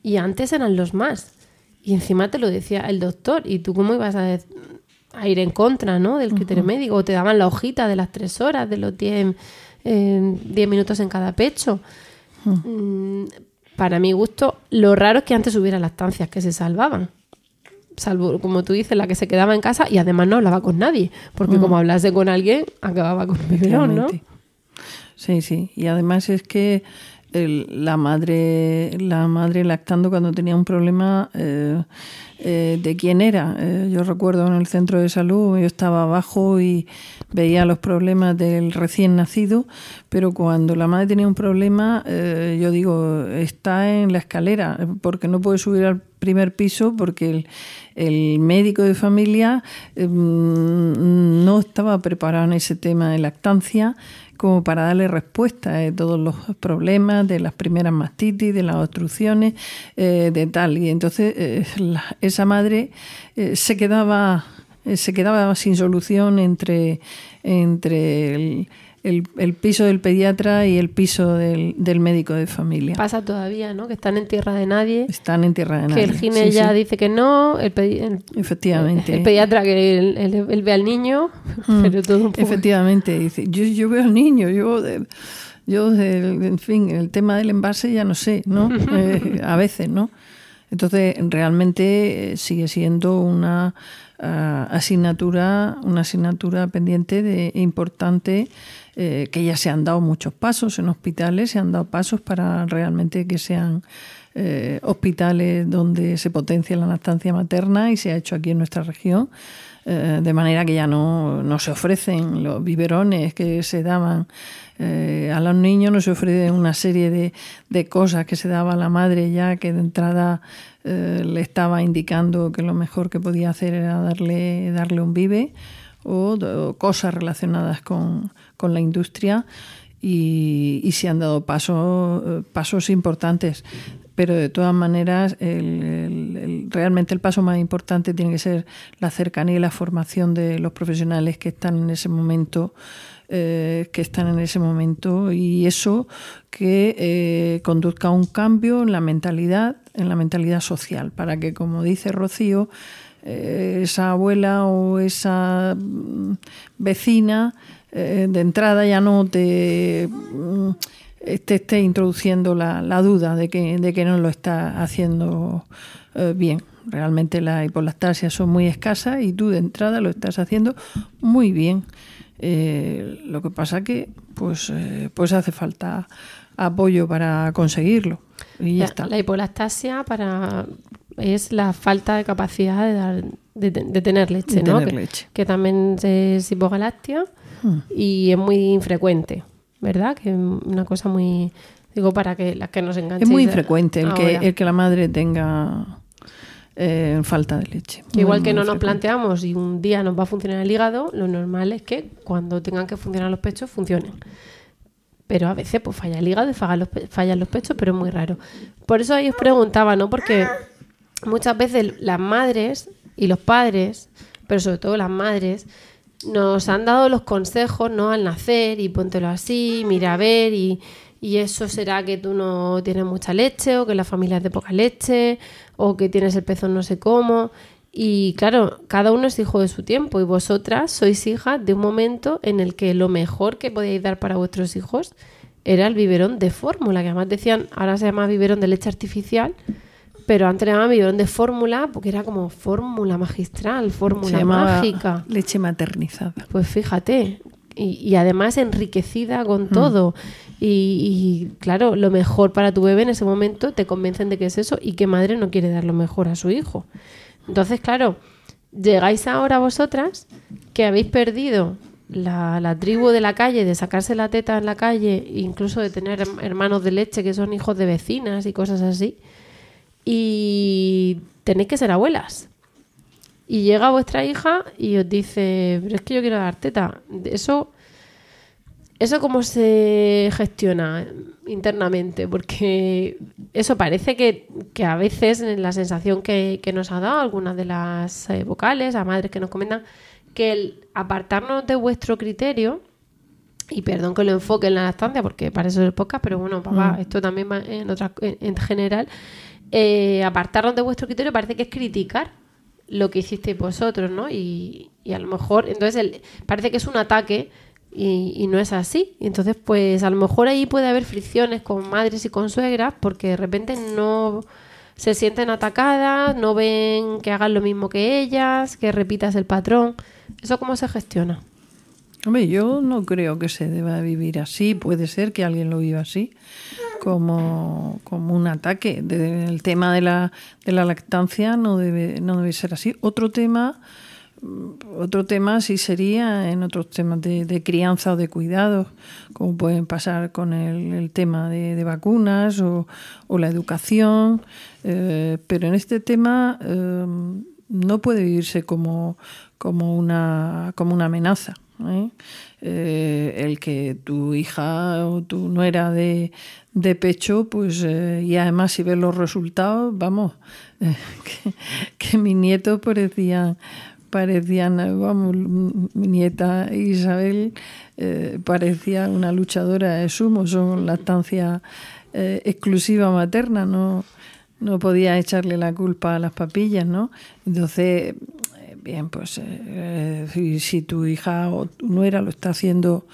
Y antes eran los más. Y encima te lo decía el doctor. ¿Y tú cómo ibas a, ir en contra ¿no? del criterio médico? O te daban la hojita de las tres horas, de los diez, eh, minutos en cada pecho. Mm, para mi gusto, lo raro es que antes hubiera lactancias que se salvaban salvo, como tú dices, la que se quedaba en casa y además no hablaba con nadie, porque mm. como hablase con alguien, acababa con el ¿no? Sí, sí. Y además es que la madre la madre lactando cuando tenía un problema eh, eh, de quién era. Eh, yo recuerdo en el centro de salud, yo estaba abajo y veía los problemas del recién nacido, pero cuando la madre tenía un problema, yo digo, está en la escalera, porque no puede subir al primer piso porque el, médico de familia em, no estaba preparado en ese tema de lactancia como para darle respuesta a todos los problemas de las primeras mastitis, de las obstrucciones, eh, de tal. Y entonces eh, esa madre eh, se quedaba se quedaba sin solución entre, entre el, el, piso del pediatra y el piso del, médico de familia. Pasa todavía, ¿no? Que están en tierra de nadie. Están en tierra de nadie. Que el gine ya dice que no, el, Efectivamente. El, pediatra que él, ve al niño, mm. pero todo un poco... Efectivamente, dice, yo, yo veo al niño, yo... yo, en fin, el tema del envase ya no sé, ¿no? Eh, a veces, ¿no? Entonces, realmente eh, sigue siendo una ah, asignatura, una asignatura pendiente de importante eh, que ya se han dado muchos pasos en hospitales, se han dado pasos para realmente que sean eh, hospitales donde se potencia la lactancia materna y se ha hecho aquí en nuestra región, eh, de manera que ya no, no, se ofrecen los biberones que se daban a los niños, no se ofrece una serie de, de, cosas que se daba a la madre ya que de entrada le estaba indicando que lo mejor que podía hacer era darle, darle un vive o, cosas relacionadas con, la industria y, se han dado pasos pasos importantes. Pero de todas maneras, realmente el paso más importante tiene que ser la cercanía y la formación de los profesionales que están en ese momento. Eh, que están en ese momento y eso que eh, conduzca a un cambio en la mentalidad, en la mentalidad social, para que, como dice Rocío, eh, esa abuela o esa mm, vecina eh, de entrada ya no te, mm, te esté introduciendo la, duda de que, de que no lo está haciendo eh, bien. realmente las hipolactasias son muy escasas y tú de entrada lo estás haciendo muy bien. Eh, lo que pasa que pues, pues hace falta apoyo para conseguirlo. Y ya La, está. la hipolactasia para es la falta de capacidad de, dar, de, de tener leche, De ¿no? tener que, leche. que también es hipogalastia Hmm. y es muy infrecuente, ¿verdad? Que es una cosa muy digo para que las que nos enganchen. Es muy infrecuente el que, el que la madre tenga eh, falta de leche. Igual que no nos planteamos y un día nos va a funcionar el hígado, lo normal es que cuando tengan que funcionar los pechos, funcionen. Pero a veces pues falla el hígado y fallan los, pe- fallan los pechos, pero es muy raro. Por eso ahí os preguntaba, ¿no? Porque muchas veces las madres y los padres, pero sobre todo las madres, nos han dado los consejos, ¿no? Al nacer y póntelo así, mira a ver y, y eso será que tú no tienes mucha leche o que la familia es de poca leche o que tienes el pezón no sé cómo. Y claro, cada uno es hijo de su tiempo y vosotras sois hijas de un momento en el que lo mejor que podíais dar para vuestros hijos era el biberón de fórmula, que además decían, ahora se llama biberón de leche artificial, pero antes le llamaban biberón de fórmula porque era como fórmula magistral, fórmula mágica. leche maternizada. Pues fíjate, y, y además enriquecida Mm. con todo. Y, y, claro, lo mejor para tu bebé en ese momento te convencen de que es eso y que madre no quiere dar lo mejor a su hijo. Entonces, claro, llegáis ahora vosotras que habéis perdido la, la tribu de la calle, de sacarse la teta en la calle, incluso de tener herm- hermanos de leche que son hijos de vecinas y cosas así, y tenéis que ser abuelas. Y llega vuestra hija y os dice, pero es que yo quiero dar teta. Eso, eso cómo se gestiona internamente, porque eso parece que, que a veces en la sensación que, que nos ha dado algunas de las eh, vocales, a madres que nos comentan, que el apartarnos de vuestro criterio, y perdón que lo enfoque en la lactancia, porque para eso es el podcast, pero bueno, papá, Mm. esto también va en, otras- en, en general, eh, de vuestro criterio parece que es criticar lo que hicisteis vosotros, ¿no? Y, a lo mejor, entonces parece que es un ataque y, y no es así. Entonces, pues a lo mejor ahí puede haber fricciones con madres y con suegras porque de repente no se sienten atacadas, no ven que hagan lo mismo que ellas, que repitas el patrón. ¿Eso cómo se gestiona? Hombre, yo no creo que se deba vivir así. Puede ser que alguien lo viva así, como, como un ataque. El tema de la, de la lactancia no debe, no debe ser así. Otro tema, otro tema sí sería en otros temas de, de crianza o de cuidados, como pueden pasar con el, tema de, de vacunas o, o la educación. Eh, pero en este tema eh, no puede vivirse como, como, una, como una amenaza. ¿Eh? Eh, el que tu hija o tu nuera de, de pecho, pues, eh, y además si ves los resultados, vamos, que, que mis nietos parecían, parecían, vamos, mi nieta Isabel parecía una luchadora de sumo, son lactancia exclusiva materna, no, no podía echarle la culpa a las papillas, ¿no? Entonces, bien, pues eh, si, tu hija o tu nuera lo está haciendo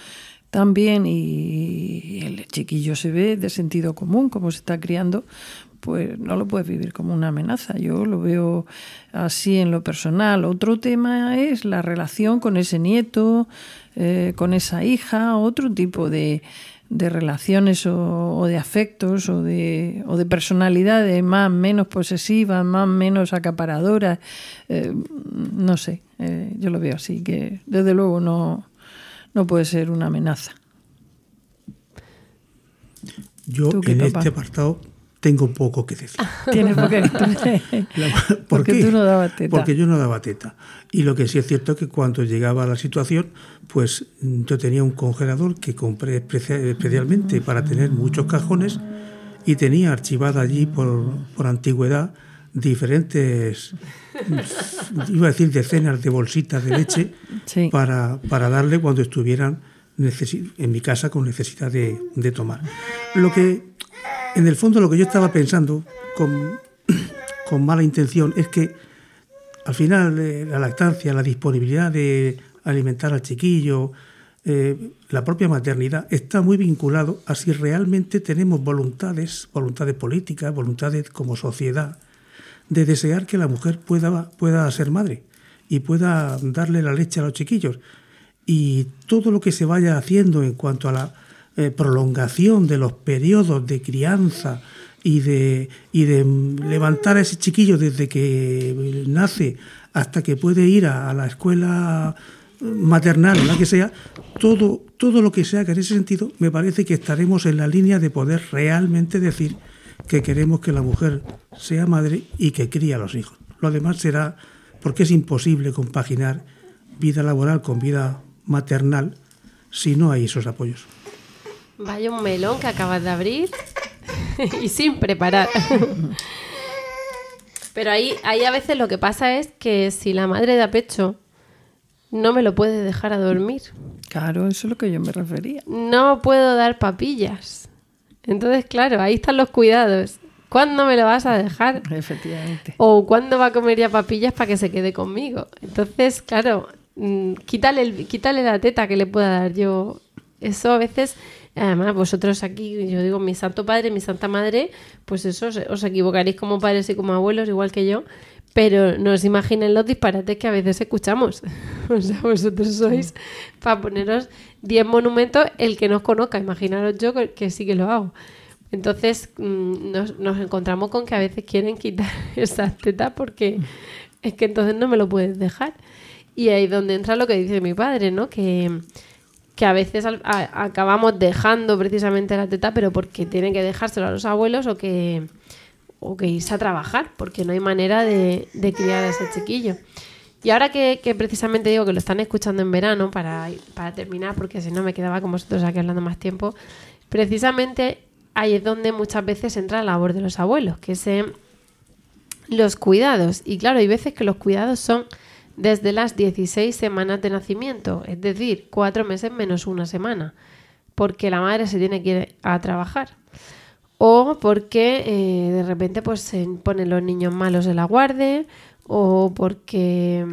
tan bien y el chiquillo se ve de sentido común, como se está criando, pues no lo puedes vivir como una amenaza. Yo lo veo así en lo personal. Otro tema es la relación con ese nieto, eh, con esa hija, otro tipo de, de relaciones o, o de afectos o de, o de personalidades más menos posesivas, más menos acaparadoras. Eh, no sé, eh, yo lo veo así, que desde luego no, no puede ser una amenaza. Yo ¿Tú qué, en papá? este apartado tengo poco que decir. Tienes porque, La- ¿Por porque qué? tú no dabas teta. Porque yo no daba teta. Y lo que sí es cierto es que cuando llegaba la situación, pues mm, yo tenía un congelador que compré especia- especialmente para tener muchos cajones y tenía archivada allí por, por antigüedad diferentes, iba a decir decenas de bolsitas de leche Sí. para, para darle cuando estuvieran en mi casa con necesidad de, de tomar. Lo que, en el fondo, lo que yo estaba pensando con, mala intención es que al final eh, la lactancia, la disponibilidad de alimentar al chiquillo, eh, la propia maternidad está muy vinculado a si realmente tenemos voluntades, voluntades políticas, voluntades como sociedad de desear que la mujer pueda, pueda ser madre y pueda darle la leche a los chiquillos. Y todo lo que se vaya haciendo en cuanto a la eh, prolongación de los periodos de crianza y de, y de levantar a ese chiquillo desde que nace hasta que puede ir a, la escuela maternal o la que sea, todo, todo lo que se haga en ese sentido, me parece que estaremos en la línea de poder realmente decir que queremos que la mujer sea madre y que cría a los hijos. Lo demás será porque es imposible compaginar vida laboral con vida maternal si no hay esos apoyos. Vaya un melón que acabas de abrir y sin preparar. Pero ahí, ahí a veces lo que pasa es que si la madre da pecho, no me lo puede dejar a dormir. Claro, eso es lo que yo me refería. No puedo dar papillas. Entonces, claro, ahí están los cuidados. ¿Cuándo me lo vas a dejar? Efectivamente. O cuándo va a comer ya papillas para que se quede conmigo. Entonces, claro, mm, quítale, el, quítale la teta que le pueda dar yo. Eso a veces Además, vosotros aquí, yo digo, mi santo padre, mi santa madre, pues eso, os equivocaréis como padres y como abuelos, igual que yo, pero no os imaginen los disparates que a veces escuchamos. o sea, vosotros sois, para poneros 10 monumentos, el que nos conozca, imaginaros yo que, sí que lo hago. Entonces mm, nos, nos, encontramos con que a veces quieren quitar esa teta porque es que entonces no me lo puedes dejar. Y ahí es donde entra lo que dice mi padre, ¿no? Que, que a veces acabamos dejando precisamente la teta, pero porque tienen que dejárselo a los abuelos o que, o que irse a trabajar, porque no hay manera de, criar a ese chiquillo. Y ahora que, precisamente digo que lo están escuchando en verano, para, para terminar, porque si no me quedaba con vosotros aquí hablando más tiempo, precisamente ahí es donde muchas veces entra la labor de los abuelos, que es los cuidados. Y claro, hay veces que los cuidados son desde las 16 semanas de nacimiento, es decir, cuatro meses menos una semana, porque la madre se tiene que ir a trabajar. O porque eh, de repente pues, se ponen los niños malos en la guardia, o porque...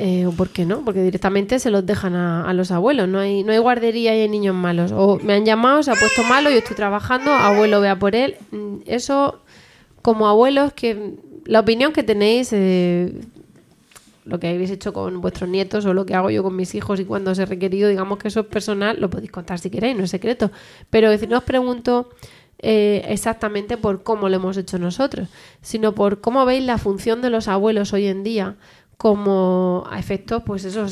Eh, o porque no, porque directamente se los dejan a, los abuelos, no hay, no hay guardería y hay niños malos. O me han llamado, se ha puesto malo, yo estoy trabajando, abuelo vea por él. Mm, eso, como abuelos, que la opinión que tenéis, eh, lo que habéis hecho con vuestros nietos o lo que hago yo con mis hijos y cuando os he requerido, digamos que eso es personal, lo podéis contar si queréis, no es secreto. Pero decir, no os pregunto eh, exactamente por cómo lo hemos hecho nosotros, sino por cómo veis la función de los abuelos hoy en día como a efectos, pues eso,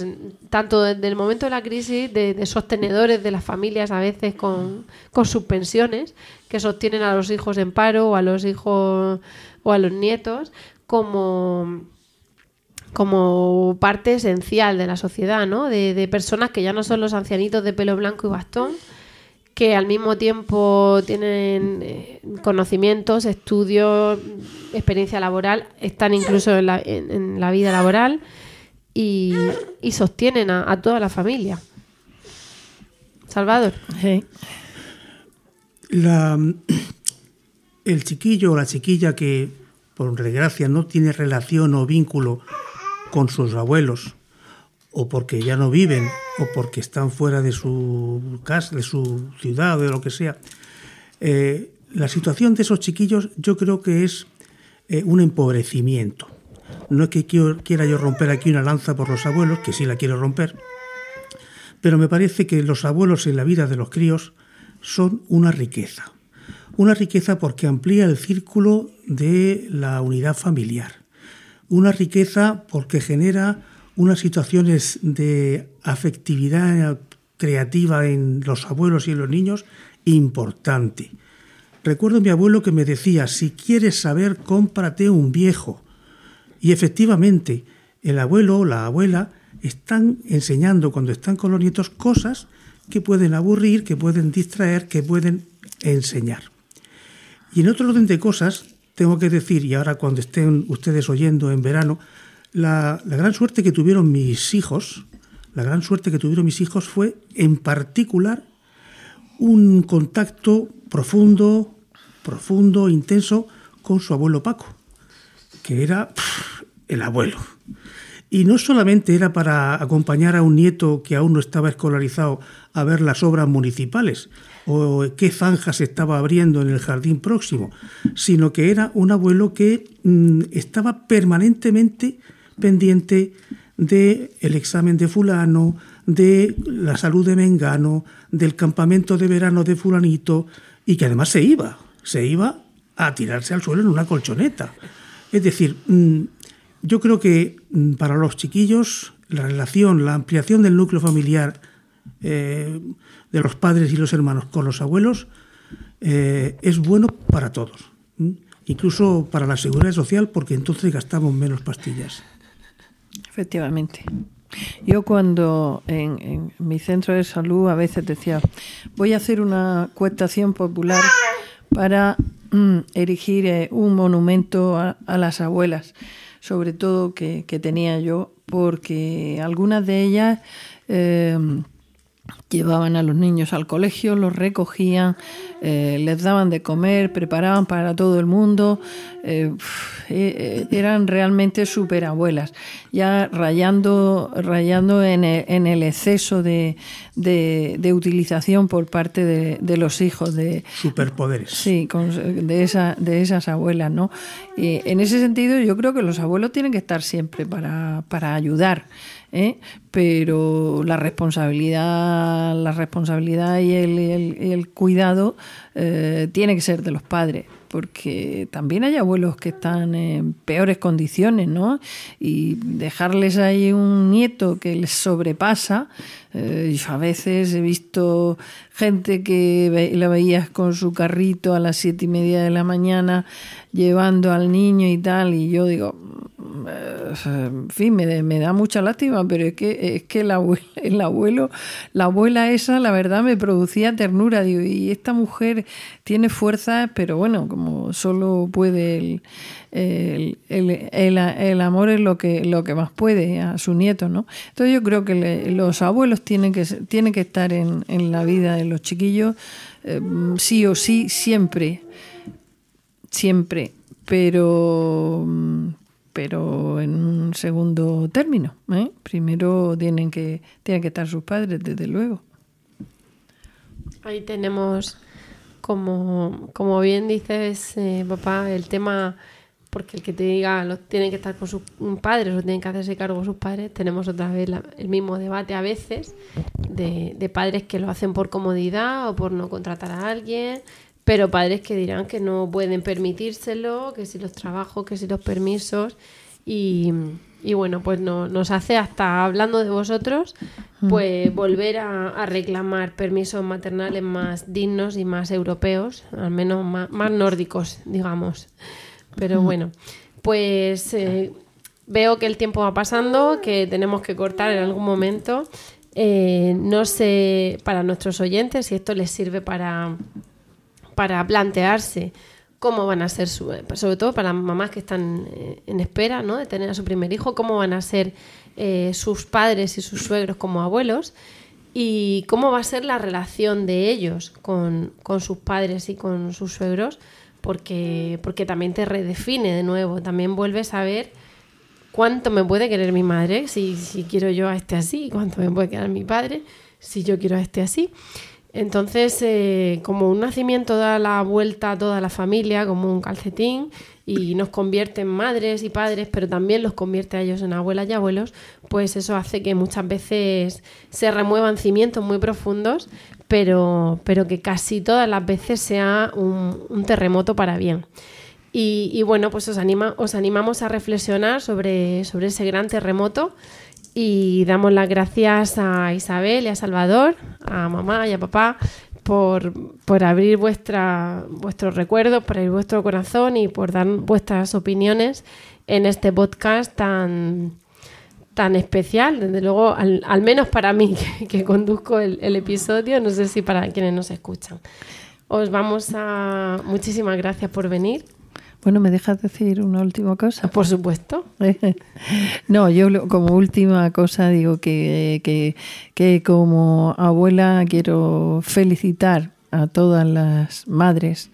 tanto desde el momento de la crisis, de, sostenedores de las familias a veces con, con sus pensiones, que sostienen a los hijos en paro o a los hijos o a los nietos, como como parte esencial de la sociedad, ¿no? De, personas que ya no son los ancianitos de pelo blanco y bastón, que al mismo tiempo tienen eh, conocimientos, estudios, experiencia laboral, están incluso en la, vida laboral y, sostienen a, toda la familia. Salvador. el chiquillo o la chiquilla que, por desgracia, no tiene relación o vínculo con sus abuelos, o porque ya no viven, o porque están fuera de su casa, de su ciudad, o de lo que sea. Eh, la situación de esos chiquillos yo creo que es eh, un empobrecimiento. No es que quiera yo romper aquí una lanza por los abuelos, que sí la quiero romper, pero me parece que los abuelos en la vida de los críos son una riqueza. Una riqueza porque amplía el círculo de la unidad familiar una riqueza porque genera unas situaciones de afectividad creativa en los abuelos y en los niños importante. Recuerdo a mi abuelo que me decía, si quieres saber, cómprate un viejo. Y efectivamente, el abuelo o la abuela están enseñando cuando están con los nietos cosas que pueden aburrir, que pueden distraer, que pueden enseñar. Y en otro orden de cosas, tengo que decir, y ahora cuando estén ustedes oyendo en verano, la, gran suerte que tuvieron mis hijos, la gran suerte que tuvieron mis hijos fue en particular un contacto profundo, profundo, intenso con su abuelo Paco, que era el abuelo. Y no solamente era para acompañar a un nieto que aún no estaba escolarizado a ver las obras municipales o qué zanjas estaba abriendo en el jardín próximo, sino que era un abuelo que mm, estaba permanentemente pendiente del el examen de fulano, de la salud de Mengano, del campamento de verano de fulanito, y que además se iba, se iba a tirarse al suelo en una colchoneta. Es decir, mm, yo creo que mm, para los chiquillos la relación, la ampliación del núcleo familiar eh, de los padres y los hermanos con los abuelos eh, es bueno para todos, incluso para la seguridad social porque entonces gastamos menos pastillas. Efectivamente. Yo cuando en, mi centro de salud a veces decía, voy a hacer una cuestación popular para mm, erigir eh, un monumento a, las abuelas, sobre todo que, que, tenía yo, porque algunas de ellas... Eh, Llevaban a los niños al colegio, los recogían, eh, les daban de comer, preparaban para todo el mundo. Eh, eh, eran realmente superabuelas, ya rayando, rayando en, el, exceso de, utilización por parte de, los hijos de superpoderes. Sí, de, esa, de esas abuelas, ¿no? Y en ese sentido, yo creo que los abuelos tienen que estar siempre para, para ayudar. ¿Eh? pero la responsabilidad, la responsabilidad y el, cuidado eh, tiene que ser de los padres porque también hay abuelos que están en peores condiciones, ¿no? Y dejarles ahí un nieto que les sobrepasa. Eh, a veces he visto gente que la veías con su carrito a las siete y media de la mañana llevando al niño y tal, y yo digo, en fin, me, da mucha lástima, pero es que, es que el, abuelo, el abuelo, la abuela esa, la verdad, me producía ternura. Digo, y esta mujer tiene fuerza, pero bueno, como solo puede el, el, amor es lo que, lo que más puede a su nieto, ¿no? Entonces yo creo que los abuelos tienen que, tienen que estar en, en la vida de los chiquillos, eh, sí o sí, siempre, siempre, pero pero en un segundo término. ¿eh? Primero tienen que, tienen que estar sus padres, desde luego. Ahí tenemos, como, como bien dices, eh, papá, el tema, porque el que te diga lo tienen que estar con sus padres o tienen que hacerse cargo sus padres, tenemos otra vez el mismo debate a veces de, de padres que lo hacen por comodidad o por no contratar a alguien pero padres que dirán que no pueden permitírselo, que si los trabajos, que si los permisos y, bueno, pues no, nos hace hasta hablando de vosotros, pues volver a, reclamar permisos maternales más dignos y más europeos, al menos más, nórdicos, digamos. Pero bueno, pues eh, veo que el tiempo va pasando, que tenemos que cortar en algún momento. Eh, no sé para nuestros oyentes si esto les sirve para para plantearse cómo van a ser, su, sobre todo para mamás que están eh, en espera ¿no? de tener a su primer hijo, cómo van a ser sus padres y sus suegros como abuelos y cómo va a ser la relación de ellos con, sus padres y con sus suegros, porque, porque también te redefine de nuevo, también vuelves a ver cuánto me puede querer mi madre si, si quiero yo a este así, cuánto me puede querer mi padre si yo quiero a este así. Entonces, eh, como un nacimiento da la vuelta a toda la familia, como un calcetín, y nos convierte en madres y padres, pero también los convierte a ellos en abuelas y abuelos, pues eso hace que muchas veces se remuevan cimientos muy profundos, pero, pero que casi todas las veces sea un, terremoto para bien. Y, bueno, pues os, anima, os animamos a reflexionar sobre, sobre ese gran terremoto y damos las gracias a Isabel y a Salvador, a mamá y a papá, por, por abrir vuestra, vuestros recuerdos, por abrir vuestro corazón y por dar vuestras opiniones en este podcast tan, tan especial, desde luego, al, al menos para mí que, conduzco el, el, episodio, no sé si para quienes nos escuchan. Os vamos a... Muchísimas gracias por venir. Bueno, ¿me dejas decir una última cosa? Por supuesto. no, yo como última cosa digo que, que, que como abuela quiero felicitar a todas las madres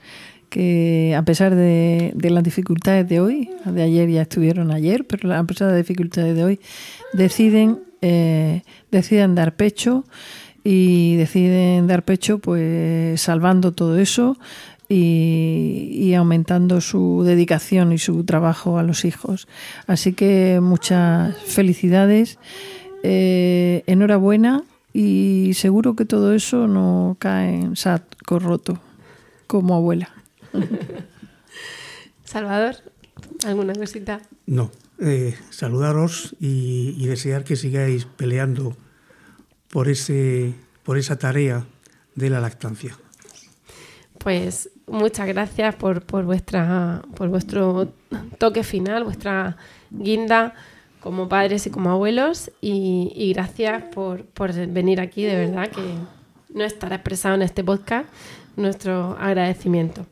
que a pesar de, las dificultades de hoy, de ayer ya estuvieron ayer, pero a pesar de las dificultades de hoy, deciden, eh, deciden dar pecho y deciden dar pecho pues salvando todo eso y, aumentando su dedicación y su trabajo a los hijos. Así que muchas felicidades, eh, enhorabuena y seguro que todo eso no cae en saco roto como abuela. Salvador, ¿alguna cosita? No, eh, saludaros y, y, desear que sigáis peleando por, ese, por esa tarea de la lactancia. Pues muchas gracias por, por, vuestra, por vuestro toque final, vuestra guinda como padres y como abuelos y, gracias por, por, venir aquí, de verdad que no estará expresado en este podcast nuestro agradecimiento.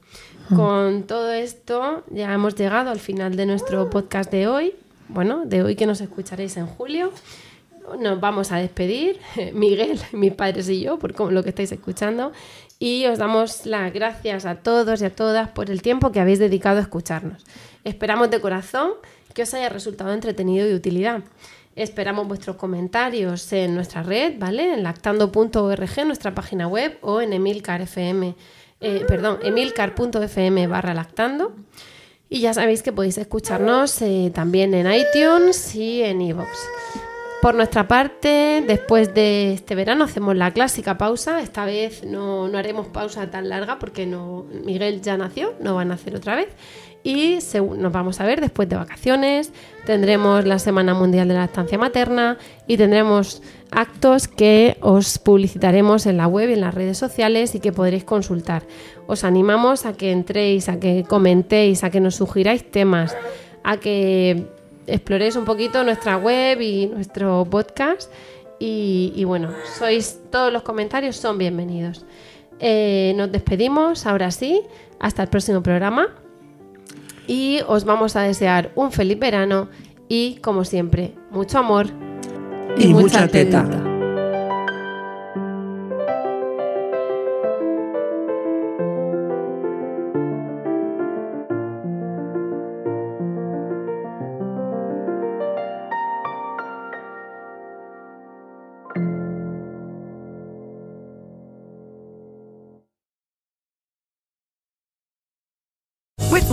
Con todo esto ya hemos llegado al final de nuestro podcast de hoy, bueno, de hoy que nos escucharéis en julio. Nos vamos a despedir, Miguel, mis padres y yo, por lo que estáis escuchando, y os damos las gracias a todos y a todas por el tiempo que habéis dedicado a escucharnos. Esperamos de corazón que os haya resultado entretenido y de utilidad. Esperamos vuestros comentarios en nuestra red, ¿vale? En lactando.org, nuestra página web, o en emilcar.fm, eh, perdón, emilcar.fm barra lactando. Y ya sabéis que podéis escucharnos eh, también en iTunes y en iVoox. Por nuestra parte, después de este verano hacemos la clásica pausa. Esta vez no, no haremos pausa tan larga porque no, Miguel ya nació, no va a nacer otra vez y nos vamos a ver después de vacaciones, tendremos la Semana Mundial de la Estancia Materna y tendremos actos que os publicitaremos en la web y en las redes sociales y que podréis consultar. Os animamos a que entréis, a que comentéis, a que nos sugiráis temas, a que exploréis un poquito nuestra web y nuestro podcast y, bueno, sois todos los comentarios son bienvenidos. Eh, nos despedimos, ahora sí, hasta el próximo programa y os vamos a desear un feliz verano y, como siempre, mucho amor y, mucha, teta.